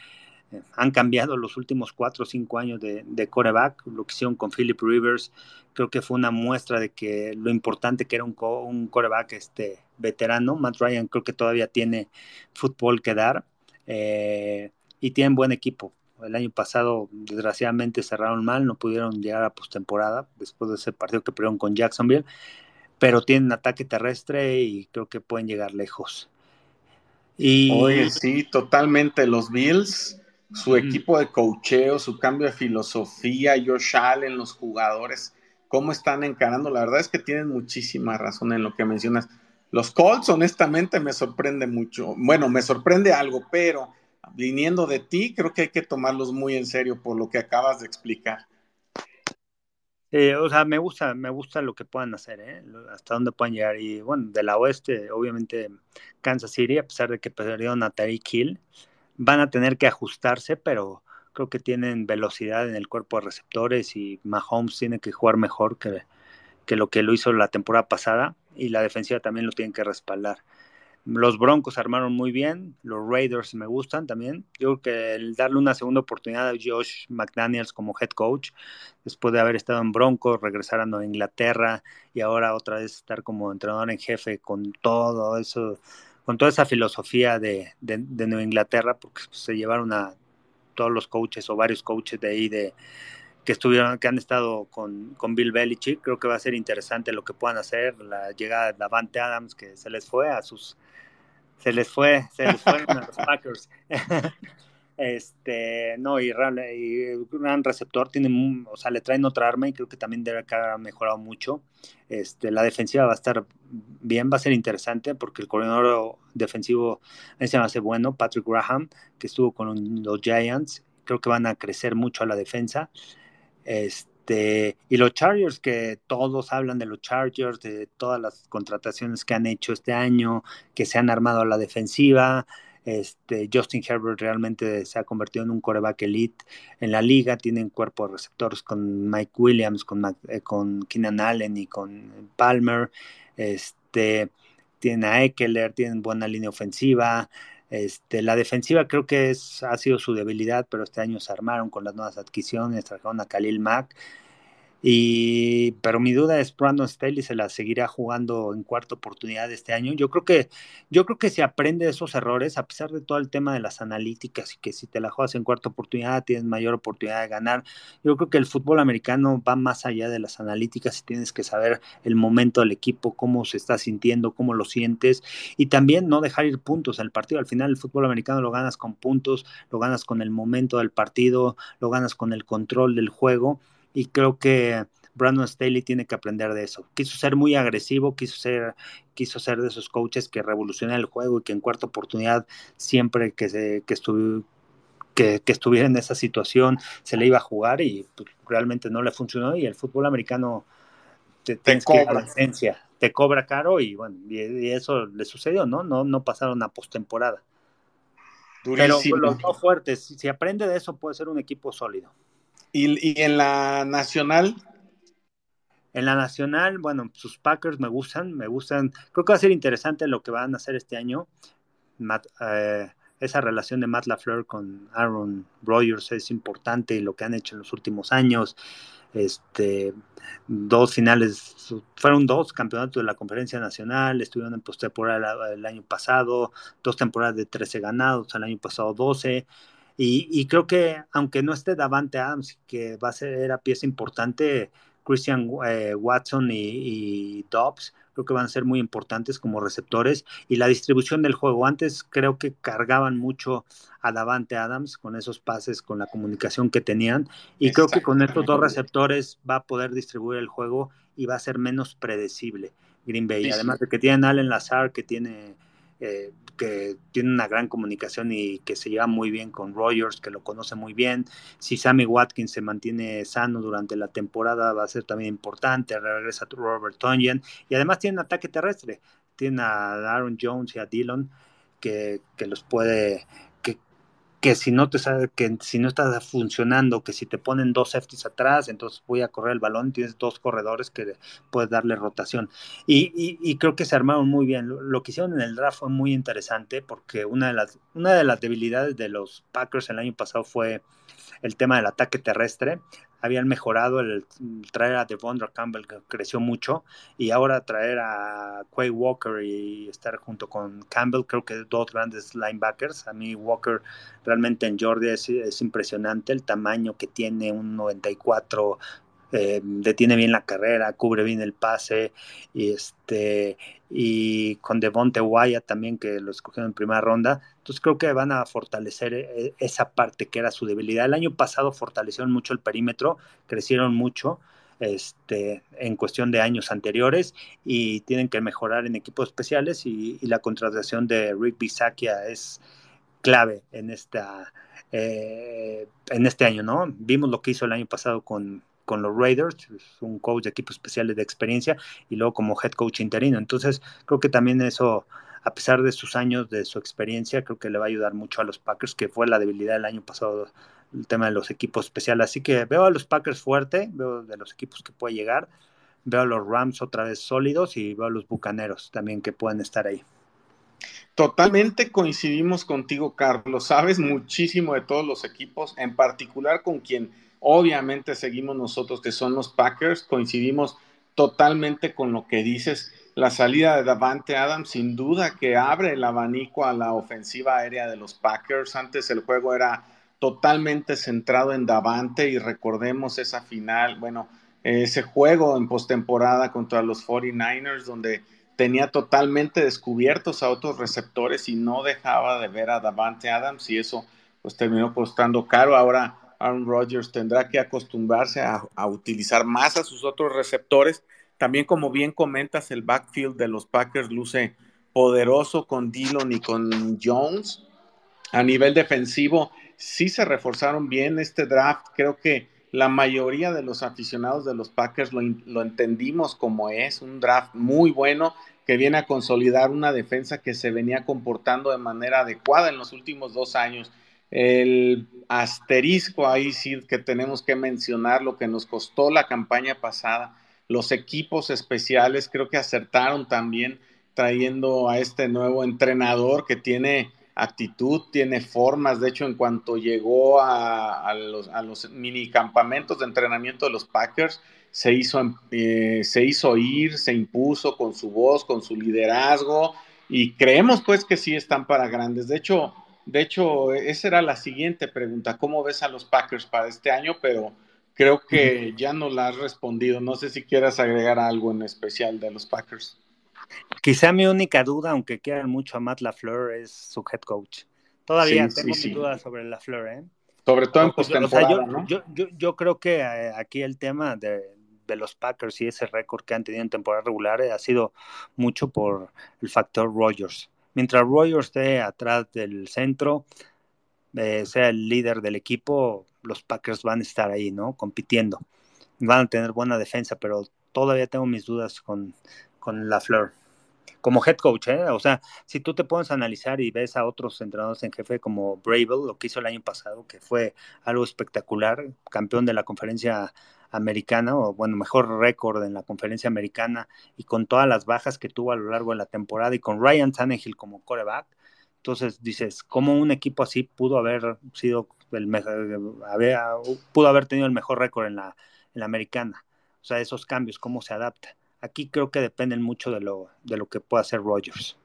han cambiado los últimos cuatro o cinco años de, de, coreback. Lo que hicieron con Philip Rivers, creo que fue una muestra de que lo importante que era un, un coreback este, veterano. Matt Ryan creo que todavía tiene fútbol que dar eh, y tienen buen equipo. El año pasado, desgraciadamente, cerraron mal, no pudieron llegar a postemporada después de ese partido que perdieron con Jacksonville, pero tienen ataque terrestre y creo que pueden llegar lejos.
Y... Oye, sí, totalmente. Los Bills su equipo de cocheo, su cambio de filosofía, Josh Allen, los jugadores, cómo están encarando. La verdad es que tienen muchísima razón en lo que mencionas. Los Colts, honestamente, me sorprende mucho. Bueno, me sorprende algo, pero viniendo de ti, creo que hay que tomarlos muy en serio por lo que acabas de explicar.
o sea, me gusta, me gusta lo que puedan hacer, ¿eh? hasta dónde puedan llegar. Y bueno, de la oeste, obviamente, Kansas City, a pesar de que perdieron a Tariq Hill, van a tener que ajustarse, pero creo que tienen velocidad en el cuerpo de receptores y Mahomes tiene que jugar mejor que, que lo que lo hizo la temporada pasada y la defensiva también lo tienen que respaldar. Los Broncos armaron muy bien, los Raiders me gustan también. Yo creo que el darle una segunda oportunidad a Josh McDaniels como head coach, después de haber estado en Broncos, regresar a Inglaterra y ahora otra vez estar como entrenador en jefe con todo eso, con toda esa filosofía de, de, Nueva Inglaterra, porque se llevaron a todos los coaches o varios coaches de ahí de que estuvieron, que han estado con, con, Bill Belichick. Creo que va a ser interesante lo que puedan hacer. La llegada de Davante Adams, que se les fue a sus se les fue, se les fueron a los Packers. este, no, y, y gran receptor, tiene, o sea, le traen otra arma y creo que también debe haber mejorado mucho. Este, la defensiva va a estar bien, va a ser interesante porque el coordinador defensivo ese va a ser bueno, Patrick Graham, que estuvo con los Giants, creo que van a crecer mucho a la defensa. Este, y los Chargers, que todos hablan de los Chargers, de todas las contrataciones que han hecho este año, que se han armado a la defensiva. Este, Justin Herbert realmente se ha convertido en un coreback elite en la liga. Tienen cuerpo de receptores con Mike Williams, con, eh, con Keenan Allen y con Palmer. Este, tienen a Eckler, tienen buena línea ofensiva. Este, la defensiva creo que es, ha sido su debilidad, pero este año se armaron con las nuevas adquisiciones, trajeron a Khalil Mack y, pero mi duda es Brandon Staley se la seguirá jugando en cuarta oportunidad este año. Yo creo que, yo creo que se aprende de esos errores, a pesar de todo el tema de las analíticas y que si te la juegas en cuarta oportunidad tienes mayor oportunidad de ganar. Yo creo que el fútbol americano va más allá de las analíticas y tienes que saber el momento del equipo, cómo se está sintiendo, cómo lo sientes y también no dejar ir puntos en el partido. Al final el fútbol americano lo ganas con puntos, lo ganas con el momento del partido, lo ganas con el control del juego y creo que Brandon Staley tiene que aprender de eso. Quiso ser muy agresivo, quiso ser, quiso ser de esos coaches que revolucionan el juego y que en cuarta oportunidad siempre que, se, que, que, estuviera en esa situación se le iba a jugar y pues, realmente no le funcionó y el fútbol americano te, cobra. te cobra caro y bueno, y, eso le sucedió, ¿no? No, no pasaron a postemporada. Pero los dos fuertes, si aprende de eso puede ser un equipo sólido.
¿Y, en la nacional?
En la nacional, bueno, sus Packers me gustan, me gustan. Creo que va a ser interesante lo que van a hacer este año. Eh, esa relación de Matt LaFleur con Aaron Rodgers es importante y lo que han hecho en los últimos años. Este, dos finales, fueron dos campeonatos de la conferencia nacional, estuvieron en postemporada el año pasado, dos temporadas de 13 ganados, el año pasado 12. Y, creo que aunque no esté Davante Adams, que va a ser a pieza importante, Christian eh, Watson y, Dobbs, creo que van a ser muy importantes como receptores. Y la distribución del juego, antes creo que cargaban mucho a Davante Adams con esos pases, con la comunicación que tenían. Y creo que con estos dos receptores va a poder distribuir el juego y va a ser menos predecible Green Bay. Además de que tienen Allen Lazar, que tiene eh, que tiene una gran comunicación y que se lleva muy bien con Rogers, que lo conoce muy bien. Si Sammy Watkins se mantiene sano durante la temporada, va a ser también importante. Regresa Robert Tonyan y además tiene un ataque terrestre. Tiene a Aaron Jones y a Dillon que, que los puede que si no te que si no está funcionando, que si te ponen dos safeties atrás, entonces voy a correr el balón, tienes dos corredores que puedes darle rotación. Y, y, creo que se armaron muy bien. Lo, que hicieron en el draft fue muy interesante porque una de las, una de las debilidades de los Packers el año pasado fue el tema del ataque terrestre habían mejorado el, traer a Devondra Campbell que creció mucho y ahora traer a Quay Walker y estar junto con Campbell creo que dos grandes linebackers a mí Walker realmente en Georgia es, es impresionante el tamaño que tiene un 94 eh, detiene bien la carrera, cubre bien el pase, y este y con Devonte Wyatt también que lo escogieron en primera ronda. Entonces creo que van a fortalecer eh, esa parte que era su debilidad. El año pasado fortalecieron mucho el perímetro, crecieron mucho este, en cuestión de años anteriores y tienen que mejorar en equipos especiales y, la contratación de Rick Bisakia es clave en esta eh, en este año, ¿no? Vimos lo que hizo el año pasado con con los Raiders, un coach de equipos especiales de experiencia y luego como head coach interino. Entonces, creo que también eso, a pesar de sus años, de su experiencia, creo que le va a ayudar mucho a los Packers, que fue la debilidad del año pasado el tema de los equipos especiales. Así que veo a los Packers fuerte, veo de los equipos que puede llegar, veo a los Rams otra vez sólidos y veo a los Bucaneros también que pueden estar ahí.
Totalmente coincidimos contigo, Carlos. Sabes muchísimo de todos los equipos, en particular con quien obviamente seguimos nosotros, que son los Packers. Coincidimos totalmente con lo que dices. La salida de Davante Adams, sin duda que abre el abanico a la ofensiva aérea de los Packers. Antes el juego era totalmente centrado en Davante y recordemos esa final, bueno, ese juego en postemporada contra los 49ers donde tenía totalmente descubiertos a otros receptores y no dejaba de ver a Davante Adams y eso pues terminó costando caro. Ahora Aaron Rodgers tendrá que acostumbrarse a, a, utilizar más a sus otros receptores. También como bien comentas, el backfield de los Packers luce poderoso con Dillon y con Jones. A nivel defensivo, sí se reforzaron bien este draft. Creo que la mayoría de los aficionados de los Packers lo, lo, entendimos como es, un draft muy bueno que viene a consolidar una defensa que se venía comportando de manera adecuada en los últimos dos años. El asterisco ahí sí que tenemos que mencionar lo que nos costó la campaña pasada. Los equipos especiales creo que acertaron también trayendo a este nuevo entrenador que tiene actitud, tiene formas. De hecho, en cuanto llegó a, los, a mini campamentos de entrenamiento de los Packers, se hizo, eh, se hizo oír, se impuso con su voz, con su liderazgo y creemos pues que sí están para grandes. De hecho, de hecho, esa era la siguiente pregunta, ¿cómo ves a los Packers para este año? Pero creo que ya no la has respondido. No sé si quieras agregar algo en especial de los Packers.
Quizá mi única duda, aunque quieran mucho a Matt LaFleur, es su head coach. Todavía
Sí,
tengo
sí,
mis
sí.
dudas sobre LaFleur, ¿eh?
Sobre todo en
O sea,
postemporada,
yo,
¿no?
yo, yo, yo creo que eh, aquí el tema de, de los Packers y ese récord que han tenido en temporada regular eh, ha sido mucho por el factor Rogers. Mientras Rogers esté atrás del centro, eh, sea el líder del equipo, los Packers van a estar ahí, ¿no? Compitiendo. Van a tener buena defensa, pero todavía tengo mis dudas con, con LaFleur. Como head coach, ¿eh? O sea, si tú te pones a analizar y ves a otros entrenadores en jefe como Bravel, lo que hizo el año pasado, que fue algo espectacular, campeón de la conferencia americana, o bueno, mejor récord en la conferencia americana, y con todas las bajas que tuvo a lo largo de la temporada, y con Ryan Tannehill como coreback, entonces dices, ¿cómo un equipo así pudo haber sido pudo haber tenido el mejor récord en la, en la americana? O sea, esos cambios, ¿cómo se adapta? Aquí creo que dependen mucho de lo, de lo que pueda hacer Rogers.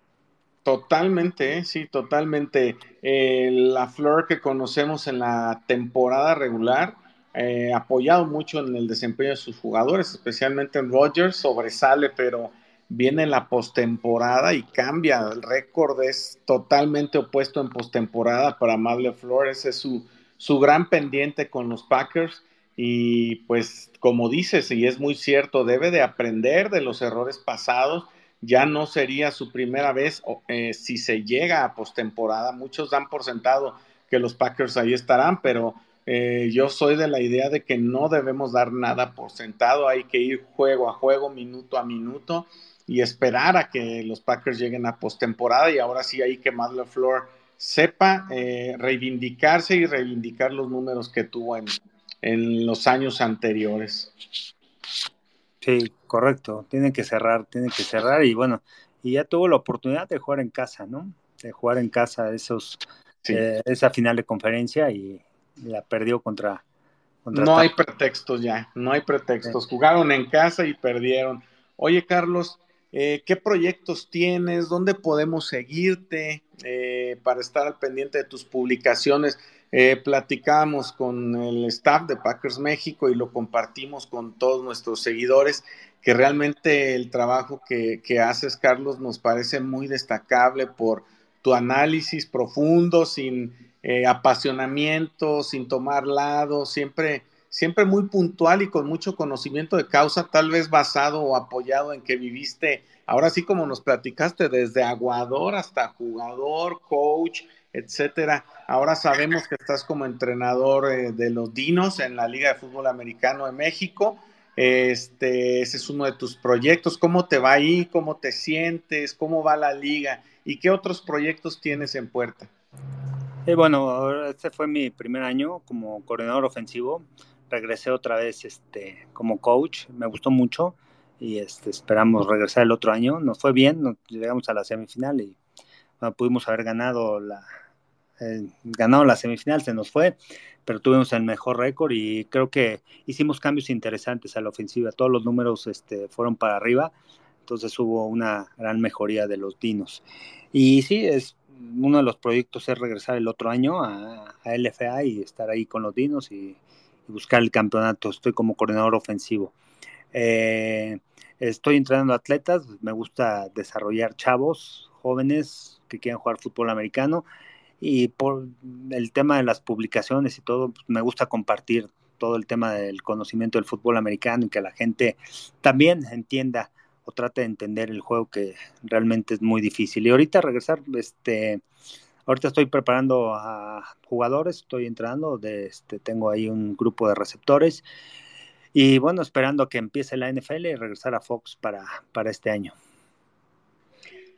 Totalmente, ¿eh? sí, totalmente. Eh, la Flor que conocemos en la temporada regular, eh, apoyado mucho en el desempeño de sus jugadores, especialmente en Rogers, sobresale, pero viene la postemporada y cambia. El récord es totalmente opuesto en postemporada para Madle Flores, es su, su gran pendiente con los Packers. Y pues como dices, y es muy cierto, debe de aprender de los errores pasados. Ya no sería su primera vez eh, si se llega a postemporada. Muchos dan por sentado que los Packers ahí estarán, pero eh, yo soy de la idea de que no debemos dar nada por sentado. Hay que ir juego a juego, minuto a minuto y esperar a que los Packers lleguen a postemporada. Y ahora sí hay que Matt LaFleur sepa eh, reivindicarse y reivindicar los números que tuvo en, en los años anteriores.
Sí, correcto. Tienen que cerrar, tienen que cerrar y bueno, y ya tuvo la oportunidad de jugar en casa, ¿no? De jugar en casa esos, sí. eh, esa final de conferencia y la perdió contra.
contra no Tampa. hay pretextos ya, no hay pretextos. Sí. Jugaron en casa y perdieron. Oye, Carlos, eh, ¿qué proyectos tienes? ¿Dónde podemos seguirte eh, para estar al pendiente de tus publicaciones? Eh, platicamos con el staff de Packers México y lo compartimos con todos nuestros seguidores, que realmente el trabajo que, haces, Carlos, nos parece muy destacable por tu análisis profundo, sin eh, apasionamiento, sin tomar lado, siempre, siempre muy puntual y con mucho conocimiento de causa, tal vez basado o apoyado en que viviste, ahora sí como nos platicaste, desde aguador hasta jugador, coach, etcétera. Ahora sabemos que estás como entrenador eh, de los Dinos en la Liga de Fútbol Americano de México. Este, ese es uno de tus proyectos. ¿Cómo te va ahí? ¿Cómo te sientes? ¿Cómo va la liga? ¿Y qué otros proyectos tienes en puerta?
Y bueno, este fue mi primer año como coordinador ofensivo. Regresé otra vez este, como coach, me gustó mucho y este, esperamos regresar el otro año. Nos fue bien, llegamos a la semifinal y pudimos haber ganado la, eh, ganado la semifinal, se nos fue, pero tuvimos el mejor récord y creo que hicimos cambios interesantes a la ofensiva. Todos los números este, fueron para arriba, entonces hubo una gran mejoría de los dinos. Y sí, es uno de los proyectos es regresar el otro año a, LFA y estar ahí con los dinos y, buscar el campeonato. Estoy como coordinador ofensivo. Eh, estoy entrenando atletas, me gusta desarrollar chavos, jóvenes que quieran jugar fútbol americano y por el tema de las publicaciones y todo, pues, me gusta compartir todo el tema del conocimiento del fútbol americano y que la gente también entienda o trate de entender el juego que realmente es muy difícil. Y ahorita regresar, este, ahorita estoy preparando a jugadores, estoy entrando, de, este, tengo ahí un grupo de receptores y bueno, esperando que empiece la NFL y regresar a Fox para, para este año.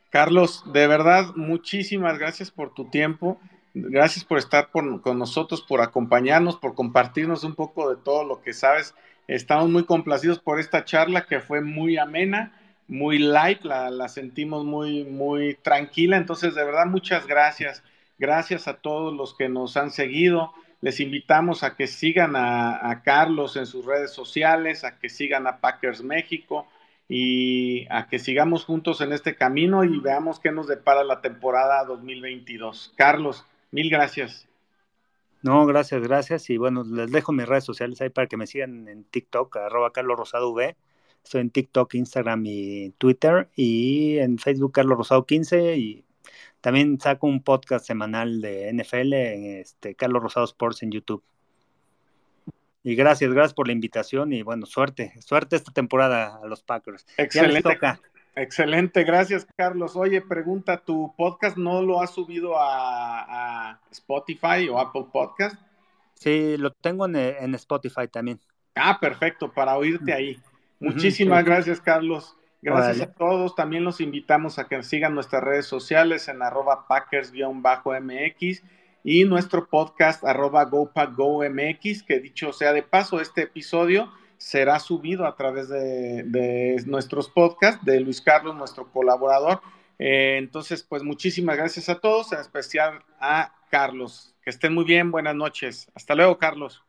Carlos, de verdad, muchísimas gracias por tu tiempo. Gracias por estar con nosotros, por acompañarnos, por compartirnos un poco de todo lo que sabes. Estamos muy complacidos por esta charla que fue muy amena, muy light, la, sentimos muy, muy tranquila. Entonces, de verdad, muchas gracias. Gracias a todos los que nos han seguido. Les invitamos a que sigan a, a Carlos en sus redes sociales, a que sigan a Packers México y a que sigamos juntos en este camino y veamos qué nos depara la temporada 2022. Carlos, mil gracias.
No, gracias, gracias. Y bueno, les dejo mis redes sociales ahí para que me sigan en TikTok, arroba Carlos Rosado V. Estoy en TikTok, Instagram y Twitter. Y en Facebook, Carlos Rosado 15. Y también saco un podcast semanal de NFL en este, Carlos Rosado Sports en YouTube. Y gracias, gracias por la invitación y bueno, suerte, suerte esta temporada a los Packers.
Excelente. Excelente, gracias Carlos. Oye, pregunta, ¿tu podcast no lo has subido a, Spotify o Apple Podcast?
Sí, lo tengo en, Spotify también.
Ah, perfecto, para oírte ahí. Muchísimas gracias, Carlos. Gracias a todos. También los invitamos a que sigan nuestras redes sociales en arroba packers-mx y nuestro podcast arroba GoPackGoMX, que dicho sea de paso, este episodio será subido a través de, nuestros podcasts, de Luis Carlos, nuestro colaborador. Eh, entonces, pues muchísimas gracias a todos, en especial a Carlos. Que estén muy bien, buenas noches. Hasta luego, Carlos.